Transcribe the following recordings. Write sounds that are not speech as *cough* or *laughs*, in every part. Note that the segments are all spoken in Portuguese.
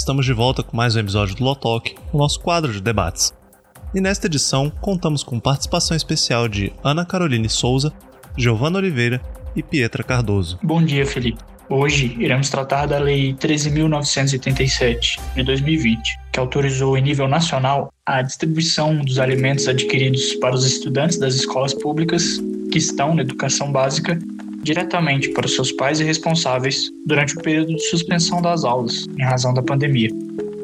estamos de volta com mais um episódio do Lotalk, o nosso quadro de debates. E nesta edição, contamos com participação especial de Ana Caroline Souza, Giovana Oliveira e Pietra Cardoso. Bom dia, Felipe. Hoje iremos tratar da Lei 13.987 de 2020, que autorizou em nível nacional a distribuição dos alimentos adquiridos para os estudantes das escolas públicas que estão na educação básica diretamente para seus pais e responsáveis durante o período de suspensão das aulas, em razão da pandemia.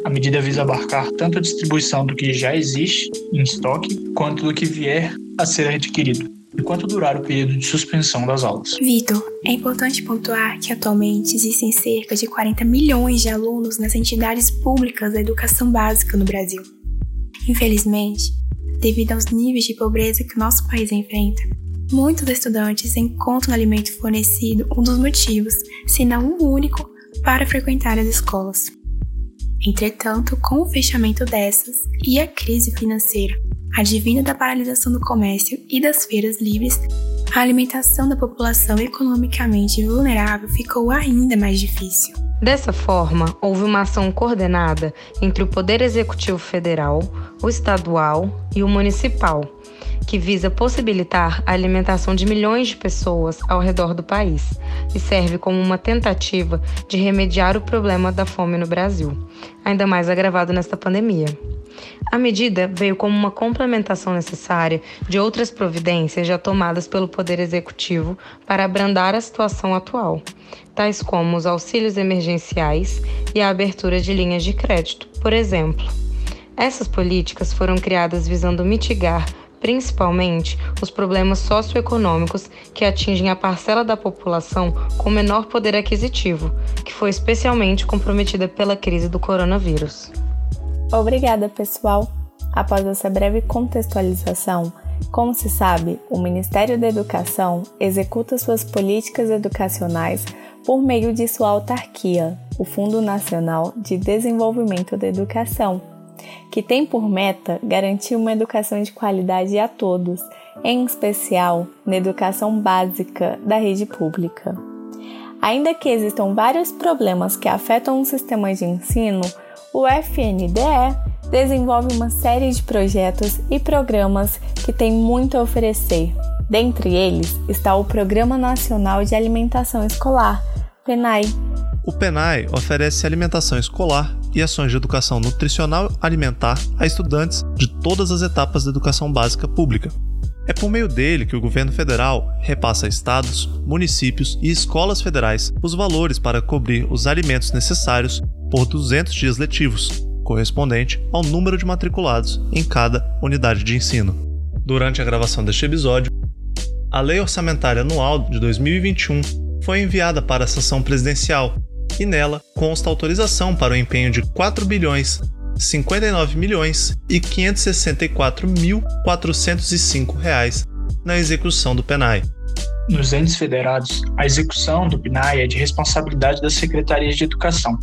A medida visa abarcar tanto a distribuição do que já existe em estoque, quanto do que vier a ser adquirido enquanto durar o período de suspensão das aulas. Vitor, é importante pontuar que atualmente existem cerca de 40 milhões de alunos nas entidades públicas da educação básica no Brasil. Infelizmente, devido aos níveis de pobreza que o nosso país enfrenta, muitos estudantes encontram alimento fornecido um dos motivos, se não o único, para frequentar as escolas. Entretanto, com o fechamento dessas e a crise financeira, advinda da paralisação do comércio e das feiras livres, a alimentação da população economicamente vulnerável ficou ainda mais difícil. Dessa forma, houve uma ação coordenada entre o Poder Executivo Federal, o estadual e o municipal, que visa possibilitar a alimentação de milhões de pessoas ao redor do país e serve como uma tentativa de remediar o problema da fome no Brasil, ainda mais agravado nesta pandemia. A medida veio como uma complementação necessária de outras providências já tomadas pelo Poder Executivo para abrandar a situação atual, tais como os auxílios emergenciais e a abertura de linhas de crédito, por exemplo. Essas políticas foram criadas visando mitigar principalmente os problemas socioeconômicos que atingem a parcela da população com menor poder aquisitivo, que foi especialmente comprometida pela crise do coronavírus. Obrigada, pessoal! Após essa breve contextualização, como se sabe, o Ministério da Educação executa suas políticas educacionais por meio de sua autarquia, o Fundo Nacional de Desenvolvimento da Educação, que tem por meta garantir uma educação de qualidade a todos, em especial na educação básica da rede pública. Ainda que existam vários problemas que afetam o sistema de ensino, o FNDE desenvolve uma série de projetos e programas que têm muito a oferecer. Dentre eles está o Programa Nacional de Alimentação Escolar, PENAI. O PENAI oferece alimentação escolar e ações de educação nutricional alimentar a estudantes de todas as etapas da educação básica pública. É por meio dele que o governo federal repassa a estados, municípios e escolas federais os valores para cobrir os alimentos necessários por 200 dias letivos, correspondente ao número de matriculados em cada unidade de ensino. Durante a gravação deste episódio, a Lei Orçamentária Anual de 2021 foi enviada para a sessão presidencial e nela consta autorização para o empenho de 4 bilhões 59 milhões e 564 mil 405 reais na execução do PENAI. Nos entes federados, a execução do PNAE é de responsabilidade das secretarias de educação,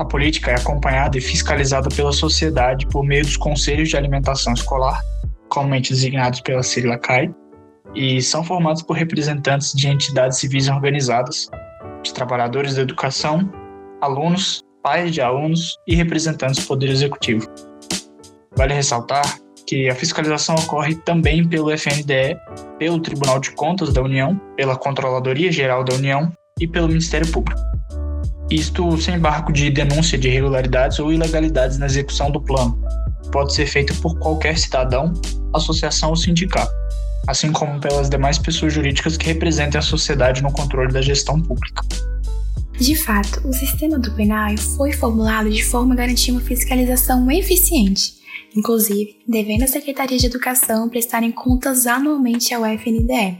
a política é acompanhada e fiscalizada pela sociedade por meio dos conselhos de alimentação escolar, comumente designados pela CIRLACAI, e são formados por representantes de entidades civis organizadas, de trabalhadores da educação, alunos, pais de alunos e representantes do Poder Executivo. Vale ressaltar que a fiscalização ocorre também pelo FNDE, pelo Tribunal de Contas da União, pela Controladoria Geral da União e pelo Ministério Público isto sem embargo de denúncia de irregularidades ou ilegalidades na execução do plano. Pode ser feito por qualquer cidadão, associação ou sindicato, assim como pelas demais pessoas jurídicas que representem a sociedade no controle da gestão pública. De fato, o sistema do PNAE foi formulado de forma a garantir uma fiscalização eficiente, inclusive devendo as secretarias de educação prestarem contas anualmente ao FNDE.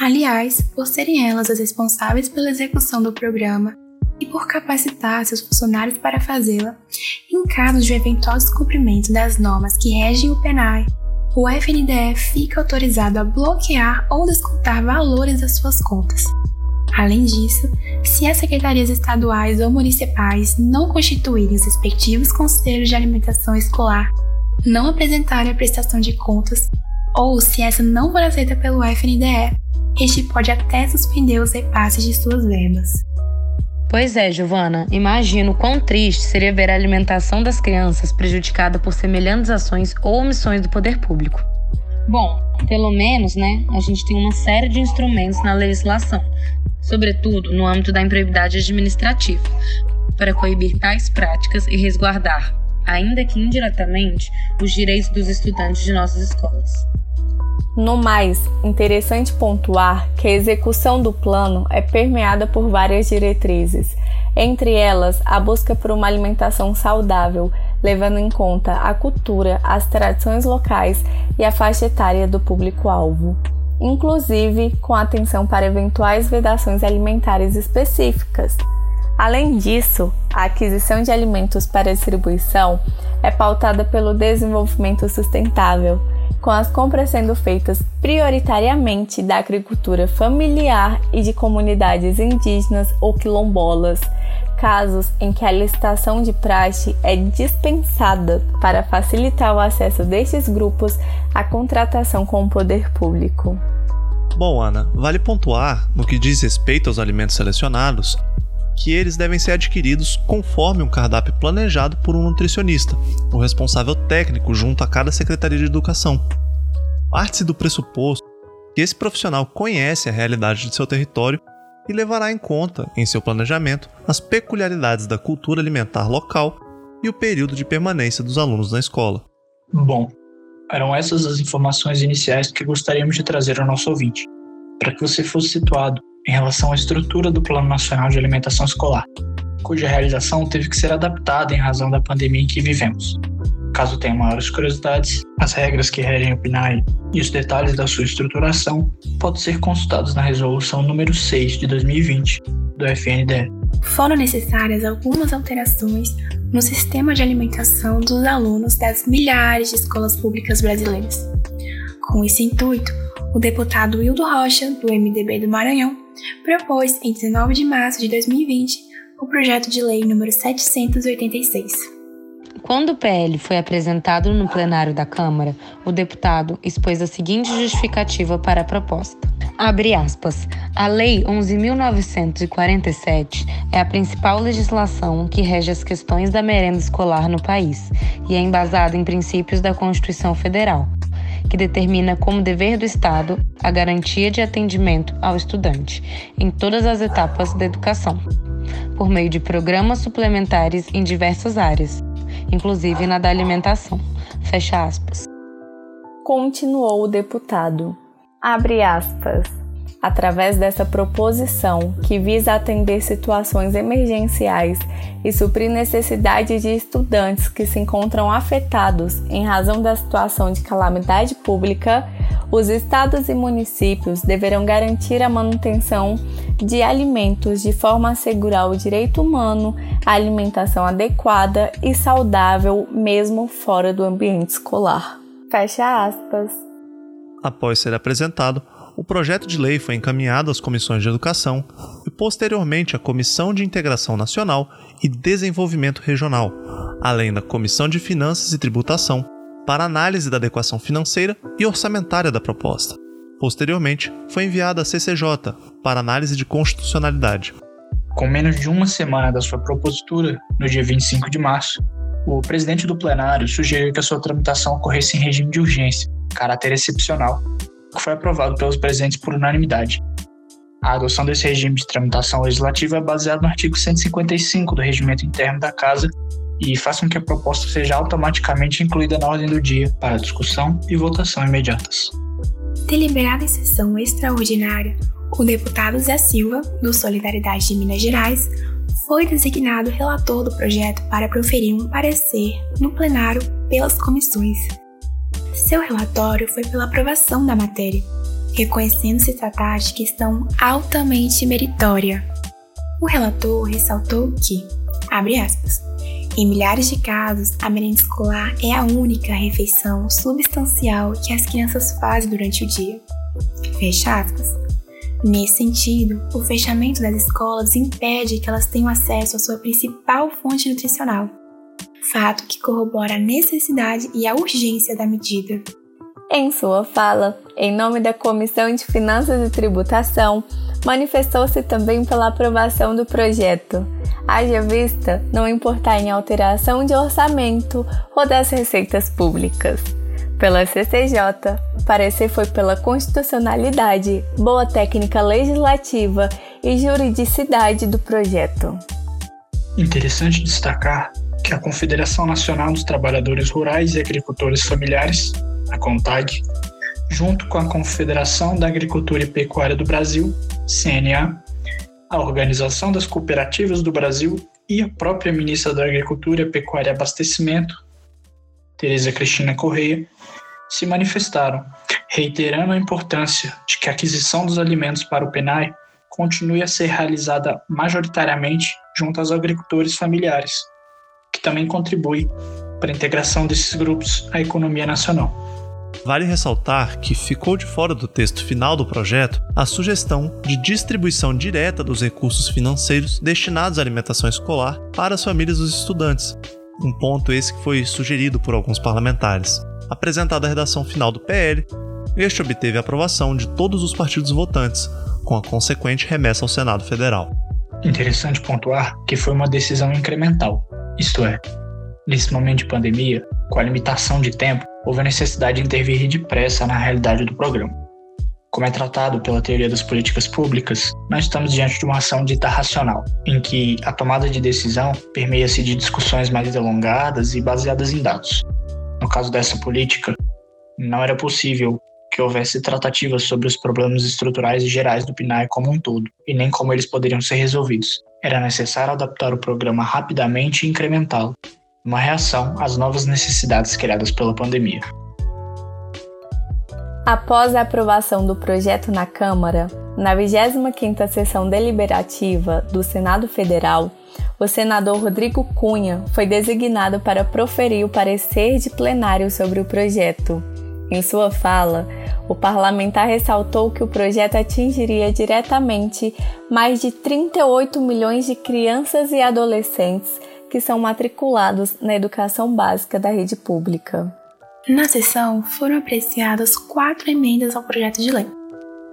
Aliás, por serem elas as responsáveis pela execução do programa, e por capacitar seus funcionários para fazê-la, em caso de eventual descumprimento das normas que regem o PNAE, o FNDE fica autorizado a bloquear ou descontar valores das suas contas. Além disso, se as secretarias estaduais ou municipais não constituírem os respectivos conselhos de alimentação escolar, não apresentarem a prestação de contas, ou se essa não for aceita pelo FNDE, este pode até suspender os repasses de suas verbas. Pois é, Giovana. Imagino quão triste seria ver a alimentação das crianças prejudicada por semelhantes ações ou omissões do poder público. Bom, pelo menos, né, a gente tem uma série de instrumentos na legislação, sobretudo no âmbito da improbidade administrativa, para coibir tais práticas e resguardar, ainda que indiretamente, os direitos dos estudantes de nossas escolas. No mais, interessante pontuar que a execução do plano é permeada por várias diretrizes, entre elas a busca por uma alimentação saudável, levando em conta a cultura, as tradições locais e a faixa etária do público-alvo, inclusive com atenção para eventuais vedações alimentares específicas. Além disso, a aquisição de alimentos para distribuição é pautada pelo desenvolvimento sustentável com as compras sendo feitas prioritariamente da agricultura familiar e de comunidades indígenas ou quilombolas, casos em que a licitação de praxe é dispensada para facilitar o acesso destes grupos à contratação com o poder público. Bom, Ana, vale pontuar, no que diz respeito aos alimentos selecionados, que eles devem ser adquiridos conforme um cardápio planejado por um nutricionista, o responsável técnico junto a cada secretaria de educação. Parte-se do pressuposto que esse profissional conhece a realidade de seu território e levará em conta, em seu planejamento, as peculiaridades da cultura alimentar local e o período de permanência dos alunos na escola. Bom, eram essas as informações iniciais que gostaríamos de trazer ao nosso ouvinte, para que você fosse situado em relação à estrutura do Plano Nacional de Alimentação Escolar, cuja realização teve que ser adaptada em razão da pandemia em que vivemos. Caso tenha maiores curiosidades, as regras que regem o PNAE e os detalhes da sua estruturação podem ser consultados na Resolução número 6 de 2020 do FNDE. Foram necessárias algumas alterações no sistema de alimentação dos alunos das milhares de escolas públicas brasileiras. Com esse intuito, o deputado Wildo Rocha, do MDB do Maranhão, propôs, em 19 de março de 2020, o projeto de lei número 786. Quando o PL foi apresentado no plenário da Câmara, o deputado expôs a seguinte justificativa para a proposta. Abre aspas. A Lei 11.947 é a principal legislação que rege as questões da merenda escolar no país e é embasada em princípios da Constituição Federal, que determina como dever do Estado a garantia de atendimento ao estudante em todas as etapas da educação, por meio de programas suplementares em diversas áreas, inclusive na da alimentação. Fecha aspas. Continuou o deputado. Abre aspas através dessa proposição que visa atender situações emergenciais e suprir necessidades de estudantes que se encontram afetados em razão da situação de calamidade pública, os estados e municípios deverão garantir a manutenção de alimentos de forma a assegurar o direito humano à alimentação adequada e saudável, mesmo fora do ambiente escolar. Fecha aspas. Após ser apresentado, o projeto de lei foi encaminhado às comissões de educação e posteriormente à Comissão de Integração Nacional e Desenvolvimento Regional, além da Comissão de Finanças e Tributação, para análise da adequação financeira e orçamentária da proposta. Posteriormente, foi enviada à CCJ para análise de constitucionalidade. Com menos de uma semana da sua propositura, no dia 25 de março, o presidente do plenário sugeriu que a sua tramitação ocorresse em regime de urgência, caráter excepcional, que foi aprovado pelos presentes por unanimidade. A adoção desse regime de tramitação legislativa é baseada no artigo 155 do Regimento Interno da Casa e faz com que a proposta seja automaticamente incluída na ordem do dia para discussão e votação imediatas. Deliberada em sessão extraordinária, o deputado Zé Silva, do Solidariedade de Minas Gerais, foi designado relator do projeto para proferir um parecer no plenário pelas comissões seu relatório foi pela aprovação da matéria, reconhecendo-se tratar de questão altamente meritória. O relator ressaltou que, abre aspas, em milhares de casos, a merenda escolar é a única refeição substancial que as crianças fazem durante o dia. Fecha aspas. Nesse sentido, o fechamento das escolas impede que elas tenham acesso à sua principal fonte nutricional, fato que corrobora a necessidade e a urgência da medida. Em sua fala, em nome da Comissão de Finanças e Tributação, manifestou-se também pela aprovação do projeto. Haja vista não importar em alteração de orçamento ou das receitas públicas. Pela CCJ, o parecer foi pela constitucionalidade, boa técnica legislativa e juridicidade do projeto. Interessante destacar que a Confederação Nacional dos Trabalhadores Rurais e Agricultores Familiares, a CONTAG, junto com a Confederação da Agricultura e Pecuária do Brasil, CNA, a Organização das Cooperativas do Brasil e a própria ministra da Agricultura, Pecuária e Abastecimento, Tereza Cristina Correia, se manifestaram, reiterando a importância de que a aquisição dos alimentos para o PENAI continue a ser realizada majoritariamente junto aos agricultores familiares, que também contribui para a integração desses grupos à economia nacional. Vale ressaltar que ficou de fora do texto final do projeto a sugestão de distribuição direta dos recursos financeiros destinados à alimentação escolar para as famílias dos estudantes, um ponto esse que foi sugerido por alguns parlamentares. Apresentada a redação final do PL, este obteve a aprovação de todos os partidos votantes, com a consequente remessa ao Senado Federal. Interessante pontuar que foi uma decisão incremental, isto é, nesse momento de pandemia, com a limitação de tempo, houve a necessidade de intervir depressa na realidade do programa. Como é tratado pela teoria das políticas públicas, nós estamos diante de uma ação dita racional, em que a tomada de decisão permeia-se de discussões mais delongadas e baseadas em dados. No caso dessa política, não era possível que houvesse tratativas sobre os problemas estruturais e gerais do PNAE como um todo, e nem como eles poderiam ser resolvidos. Era necessário adaptar o programa rapidamente e incrementá-lo, uma reação às novas necessidades criadas pela pandemia. Após a aprovação do projeto na Câmara, na 25ª sessão deliberativa do Senado Federal, o senador Rodrigo Cunha foi designado para proferir o parecer de plenário sobre o projeto. Em sua fala, o parlamentar ressaltou que o projeto atingiria diretamente mais de 38 milhões de crianças e adolescentes que são matriculados na educação básica da rede pública. Na sessão foram apreciadas quatro emendas ao projeto de lei.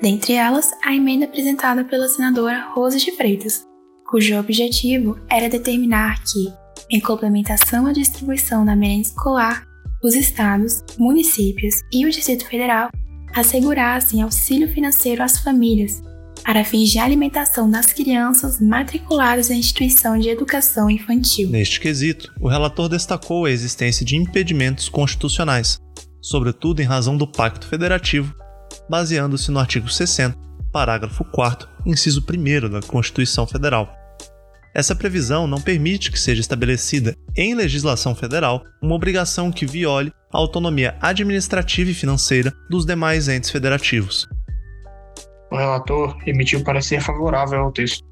Dentre elas, a emenda apresentada pela senadora Rose de Freitas, cujo objetivo era determinar que, em complementação à distribuição da merenda escolar, os estados, municípios e o Distrito Federal assegurassem auxílio financeiro às famílias para fins de alimentação das crianças matriculadas na instituição de educação infantil. Neste quesito, o relator destacou a existência de impedimentos constitucionais, sobretudo em razão do Pacto Federativo, baseando-se no artigo 60, parágrafo 4, inciso 1 da Constituição Federal. Essa previsão não permite que seja estabelecida em legislação federal uma obrigação que viole a autonomia administrativa e financeira dos demais entes federativos, o relator emitiu parecer favorável ao texto,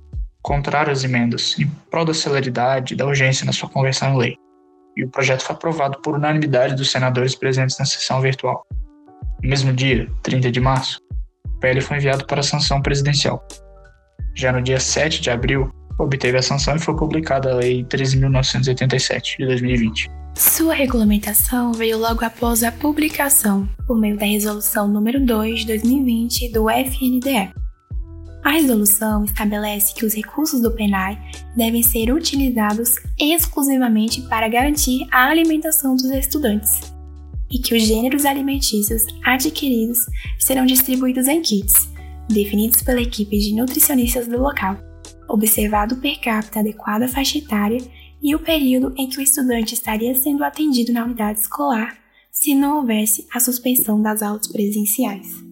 contrário às emendas, em prol da celeridade e da urgência na sua conversão em lei. E o projeto foi aprovado por unanimidade dos senadores presentes na sessão virtual. No mesmo dia, 30 de março, o PL foi enviado para sanção presidencial. Já no dia 7 de abril, obteve a sanção e foi publicada a Lei 13.987 de 2020. Sua regulamentação veio logo após a publicação, por meio da Resolução número 2 de 2020 do FNDE. A resolução estabelece que os recursos do PENAI devem ser utilizados exclusivamente para garantir a alimentação dos estudantes e que os gêneros alimentícios adquiridos serão distribuídos em kits, definidos pela equipe de nutricionistas do local, observado o per capita adequado à faixa etária e o período em que o estudante estaria sendo atendido na unidade escolar se não houvesse a suspensão das aulas presenciais.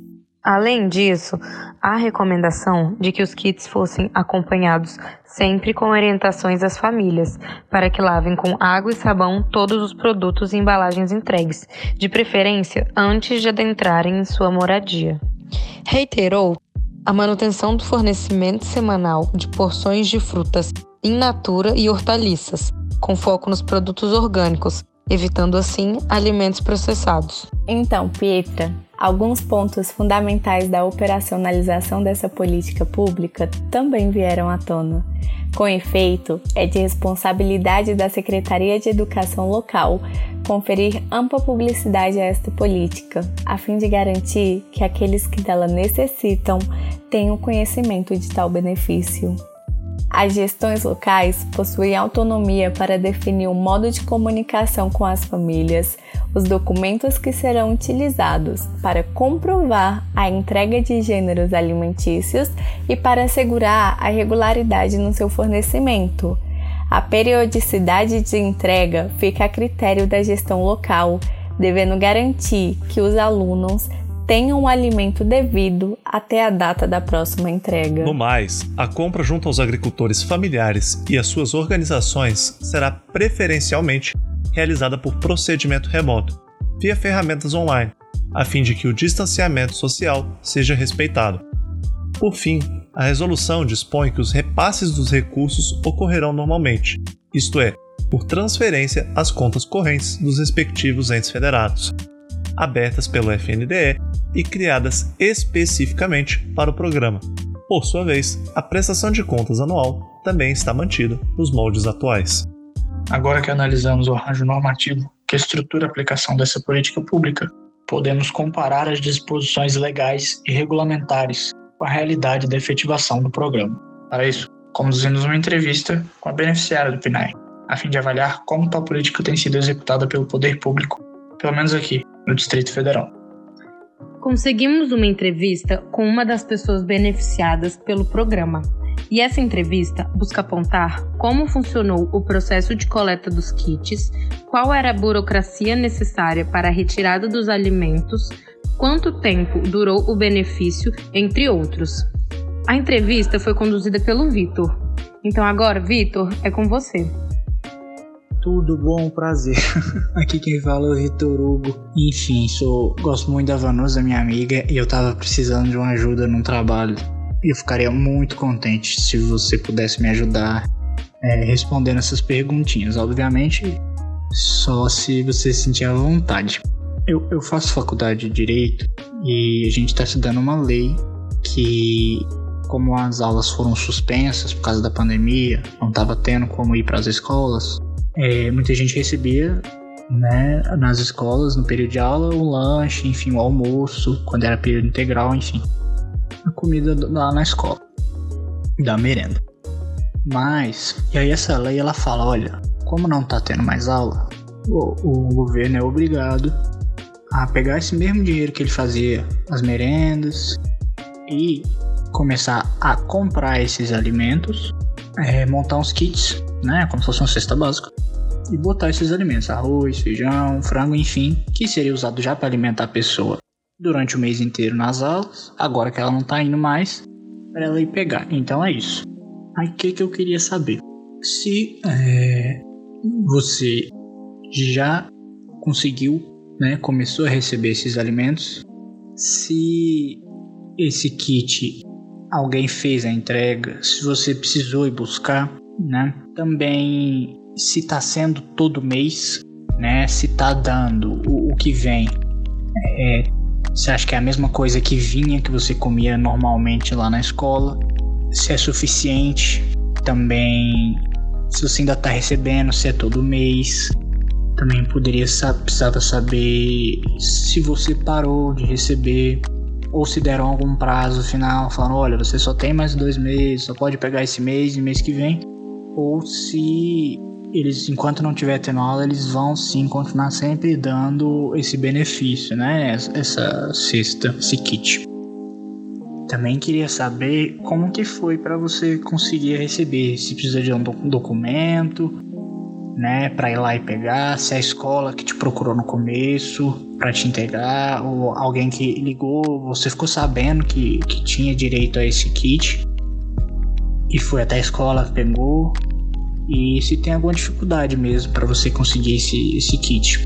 Além disso, há a recomendação de que os kits fossem acompanhados sempre com orientações às famílias, para que lavem com água e sabão todos os produtos e embalagens entregues, de preferência antes de adentrarem em sua moradia. Reiterou a manutenção do fornecimento semanal de porções de frutas in natura e hortaliças, com foco nos produtos orgânicos, evitando assim alimentos processados. Então, Pietra, alguns pontos fundamentais da operacionalização dessa política pública também vieram à tona. Com efeito, é de responsabilidade da Secretaria de Educação local conferir ampla publicidade a esta política, a fim de garantir que aqueles que dela necessitam o conhecimento de tal benefício. As gestões locais possuem autonomia para definir o modo de comunicação com as famílias, os documentos que serão utilizados para comprovar a entrega de gêneros alimentícios e para assegurar a regularidade no seu fornecimento. A periodicidade de entrega fica a critério da gestão local, devendo garantir que os alunos tenham o alimento devido até a data da próxima entrega. No mais, a compra junto aos agricultores familiares e às suas organizações será preferencialmente realizada por procedimento remoto, via ferramentas online, a fim de que o distanciamento social seja respeitado. Por fim, a resolução dispõe que os repasses dos recursos ocorrerão normalmente, isto é, por transferência às contas correntes dos respectivos entes federados, abertas pelo FNDE e criadas especificamente para o programa. Por sua vez, a prestação de contas anual também está mantida nos moldes atuais. Agora que analisamos o arranjo normativo que estrutura a aplicação dessa política pública, podemos comparar as disposições legais e regulamentares com a realidade da efetivação do programa. Para isso, conduzimos uma entrevista com a beneficiária do PNAE, a fim de avaliar como tal política tem sido executada pelo poder público, pelo menos aqui, no Distrito Federal. Conseguimos uma entrevista com uma das pessoas beneficiadas pelo programa. E essa entrevista busca apontar como funcionou o processo de coleta dos kits, qual era a burocracia necessária para a retirada dos alimentos, quanto tempo durou o benefício, entre outros. A entrevista foi conduzida pelo Vitor. Então agora, Vitor, é com você. Tudo bom, prazer. *laughs* Aqui quem fala é o Vitor Hugo. Enfim, sou gosto muito da Vanusa, minha amiga, e eu tava precisando de uma ajuda num trabalho. Eu ficaria muito contente se você pudesse me ajudar é, respondendo essas perguntinhas. Obviamente, só se você sentir à vontade. Eu, eu faço faculdade de Direito e a gente está estudando uma lei que, como as aulas foram suspensas por causa da pandemia, não estava tendo como ir para as escolas, é, muita gente recebia né, nas escolas, no período de aula, o lanche, enfim, o almoço, quando era período integral, enfim, a comida lá na escola, da merenda. Mas, e aí essa lei ela fala, olha, como não tá tendo mais aula, o, o governo é obrigado a pegar esse mesmo dinheiro que ele fazia as merendas e começar a comprar esses alimentos, é, montar uns kits, né, como se fosse uma cesta básica, e botar esses alimentos, arroz, feijão, frango, enfim, que seria usado já para alimentar a pessoa durante o mês inteiro nas aulas, agora que ela não está indo mais, para ela ir pegar. Então é isso. Aí o que, que eu queria saber? Se é, você já conseguiu, né, começou a receber esses alimentos, se esse kit alguém fez a entrega, se você precisou ir buscar, né? Também se está sendo todo mês, né? Se está dando o, o, que vem. É, você acha que é a mesma coisa que vinha que você comia normalmente lá na escola? Se é suficiente? Também se você ainda está recebendo, se é todo mês. Também poderia precisava saber se você parou de receber ou se deram algum prazo final, falando, olha, você só tem mais dois meses, só pode pegar esse mês e mês que vem, ou se eles, enquanto não tiver aula, eles vão sim continuar sempre dando esse benefício, né? Essa cesta, esse kit. Também queria saber como que foi para você conseguir receber, se precisa de um documento, né, para ir lá e pegar, se a escola que te procurou no começo para te entregar ou alguém que ligou, você ficou sabendo que, que tinha direito a esse kit e foi até a escola, pegou e se tem alguma dificuldade mesmo para você conseguir esse, esse kit.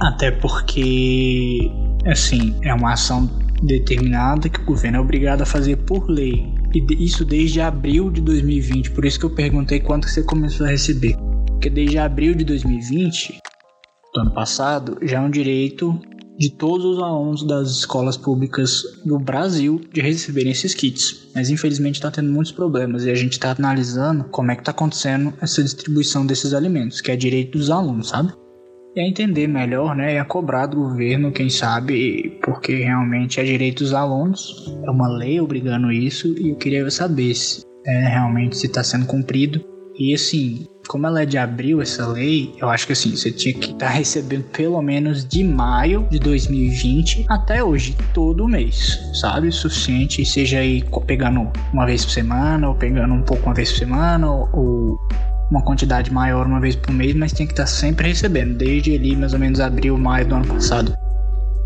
Até porque, assim, é uma ação determinada que o governo é obrigado a fazer por lei. E isso desde abril de 2020. Por isso que eu perguntei quanto você começou a receber. Porque desde abril de 2020, do ano passado, já é um direito de todos os alunos das escolas públicas do Brasil de receberem esses kits. Mas infelizmente está tendo muitos problemas e a gente está analisando como é que está acontecendo essa distribuição desses alimentos, que é direito dos alunos, sabe? e a entender melhor, né, e a cobrar do governo, quem sabe, porque realmente é direito dos alunos, é uma lei obrigando isso, e eu queria saber se é, realmente se está sendo cumprido. E assim, como ela é de abril, essa lei, eu acho que assim, você tinha que estar tá recebendo pelo menos de maio de 2020 até hoje, todo mês, sabe? O suficiente, seja aí pegando uma vez por semana, ou pegando um pouco uma vez por semana, ou uma quantidade maior uma vez por mês, mas tem que estar tá sempre recebendo, desde ali mais ou menos abril, maio do ano passado.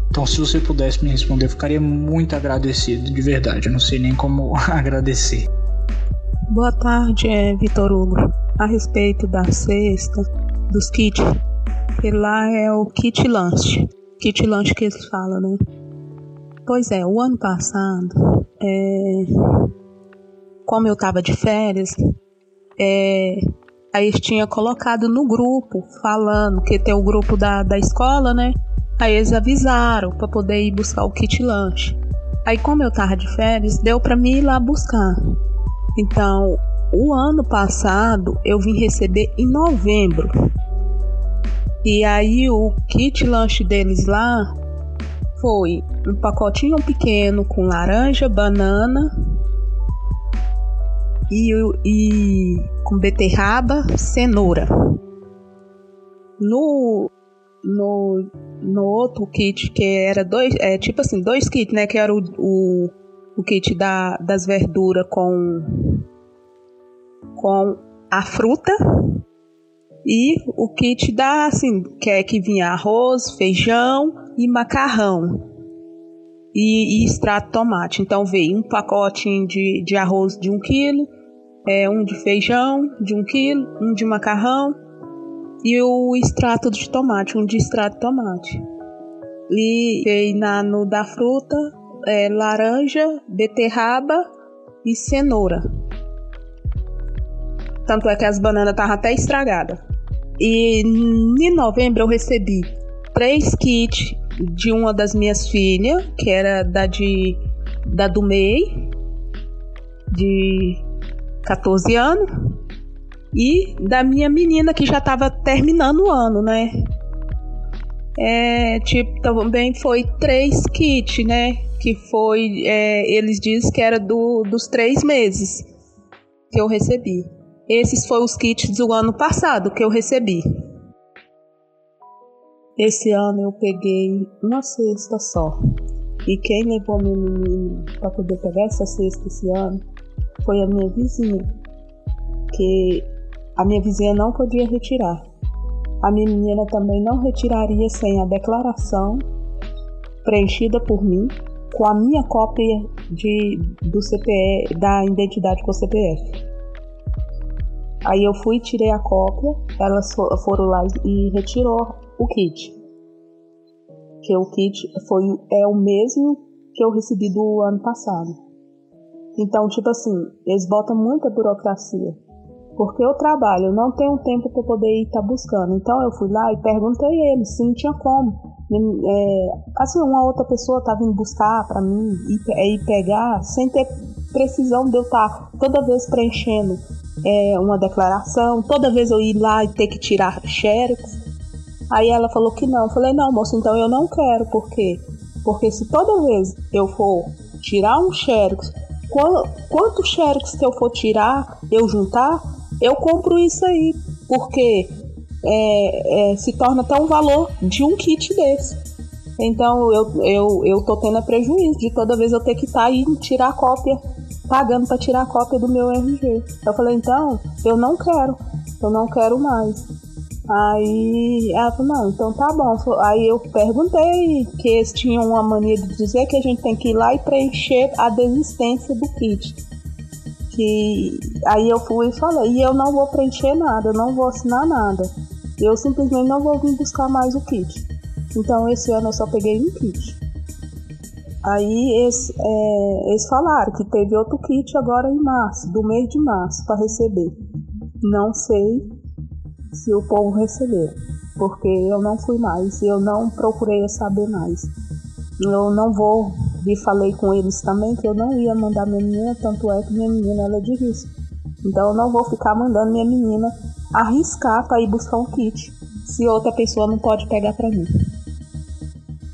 Então, se você pudesse me responder, eu ficaria muito agradecido, de verdade. Eu não sei nem como *laughs* agradecer. Boa tarde, é Vitor Hugo. A respeito da cesta, dos kits, que lá é o kit lanche. Kit lanche que eles falam, né? Pois é, o ano passado, é, como eu tava de férias, é, aí eles tinham colocado no grupo, falando que tem o grupo da, da escola, né? Aí eles avisaram para poder ir buscar o kit lanche. Aí como eu tava de férias, deu para mim ir lá buscar. Então, o ano passado eu vim receber em novembro. E aí o kit lanche deles lá foi um pacotinho pequeno com laranja, banana e, e com beterraba, cenoura. No, no, no outro kit que era dois, é tipo assim, dois kits, né? Que era o, o o kit da, das verduras com, com a fruta e o kit da assim que é que vinha arroz, feijão e macarrão e, e extrato de tomate. Então veio um pacotinho de, de arroz de um quilo, é, um de feijão de um quilo, um de macarrão e o extrato de tomate, um de extrato de tomate. E veio na, no da fruta é, laranja, beterraba e cenoura. Tanto é que as bananas estavam até estragadas. E em novembro eu recebi três kits de uma das minhas filhas, que era da de da do MEI, de 14 anos, e da minha menina que já estava terminando o ano, né? É, tipo, também foi três kits, né? Que foi, é, eles dizem que era do, dos três meses que eu recebi. Esses foram os kits do ano passado que eu recebi. Esse ano eu peguei uma cesta só. E quem levou minha menina para poder pegar essa cesta esse ano foi a minha vizinha. Que a minha vizinha não podia retirar. A minha menina também não retiraria sem a declaração preenchida por mim com a minha cópia de, do CPF, da identidade com o CPF. Aí eu fui, tirei a cópia, elas foram lá e retirou o kit. Que o kit foi, é o mesmo que eu recebi do ano passado. Então, tipo assim, eles botam muita burocracia. Porque eu trabalho, eu não tenho tempo para poder estar tá buscando. Então eu fui lá e perguntei eles se não tinha como é, assim, uma outra pessoa tá vindo buscar para mim e, e pegar sem ter precisão de eu estar tá toda vez preenchendo é, uma declaração, toda vez eu ir lá e ter que tirar xerox. Aí ela falou que não. Eu falei, não, moço, então eu não quero, por quê? Porque se toda vez eu for tirar um xerox, quanto xerox que eu for tirar, eu juntar, eu compro isso aí. Porque é, é, se torna até um valor de um kit desse. Então eu, eu, eu tô tendo prejuízo de toda vez eu ter que estar tá aí tirar cópia, pagando para tirar cópia do meu RG. Eu falei, então, eu não quero, eu não quero mais. Aí ela falou, não, então tá bom. Aí eu perguntei que eles tinham uma mania de dizer que a gente tem que ir lá e preencher a desistência do kit. Que aí eu fui e falei, e eu não vou preencher nada, eu não vou assinar nada eu simplesmente não vou vir buscar mais o kit. Então esse ano eu só peguei um kit. Aí eles, é, eles falaram que teve outro kit agora em março, do mês de março, para receber. Não sei se o povo recebeu, porque eu não fui mais, eu não procurei saber mais. Eu não vou, e falei com eles também que eu não ia mandar minha menina, tanto é que minha menina ela é de risco. Então eu não vou ficar mandando minha menina arriscar para ir buscar um kit, se outra pessoa não pode pegar para mim.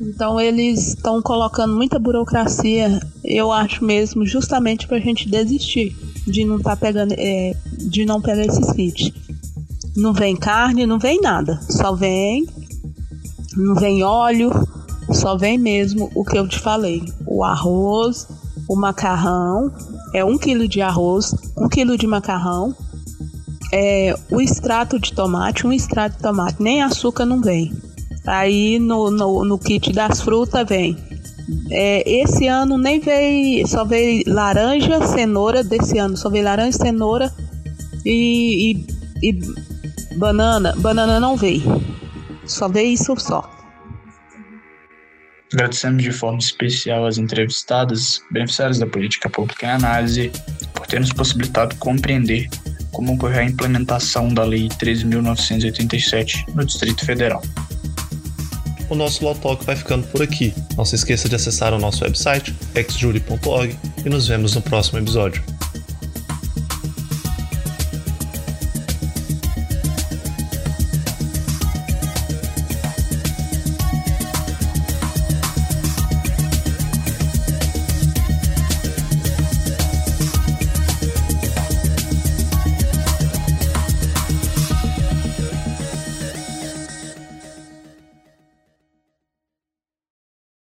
Então eles estão colocando muita burocracia, eu acho mesmo, justamente para a gente desistir de não tá pegando, é, de não pegar esses kits. Não vem carne, não vem nada, só vem, não vem óleo, só vem mesmo o que eu te falei, o arroz, o macarrão, é um quilo de arroz, um quilo de macarrão, é, o extrato de tomate, um extrato de tomate, nem açúcar não vem. Aí no, no, no kit das frutas vem. É, esse ano nem veio, só veio laranja, cenoura desse ano, só veio laranja, cenoura e, e, e banana. Banana não veio, só veio isso só. Agradecemos de forma especial às entrevistadas, beneficiários da política pública em análise, por ter nos possibilitado compreender como ocorreu a implementação da Lei 13.987 no Distrito Federal o nosso Law vai ficando por aqui. Não se esqueça de acessar o nosso website, exjury.org, e nos vemos no próximo episódio.